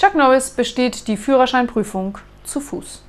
Chuck Norris besteht die Führerscheinprüfung zu Fuß.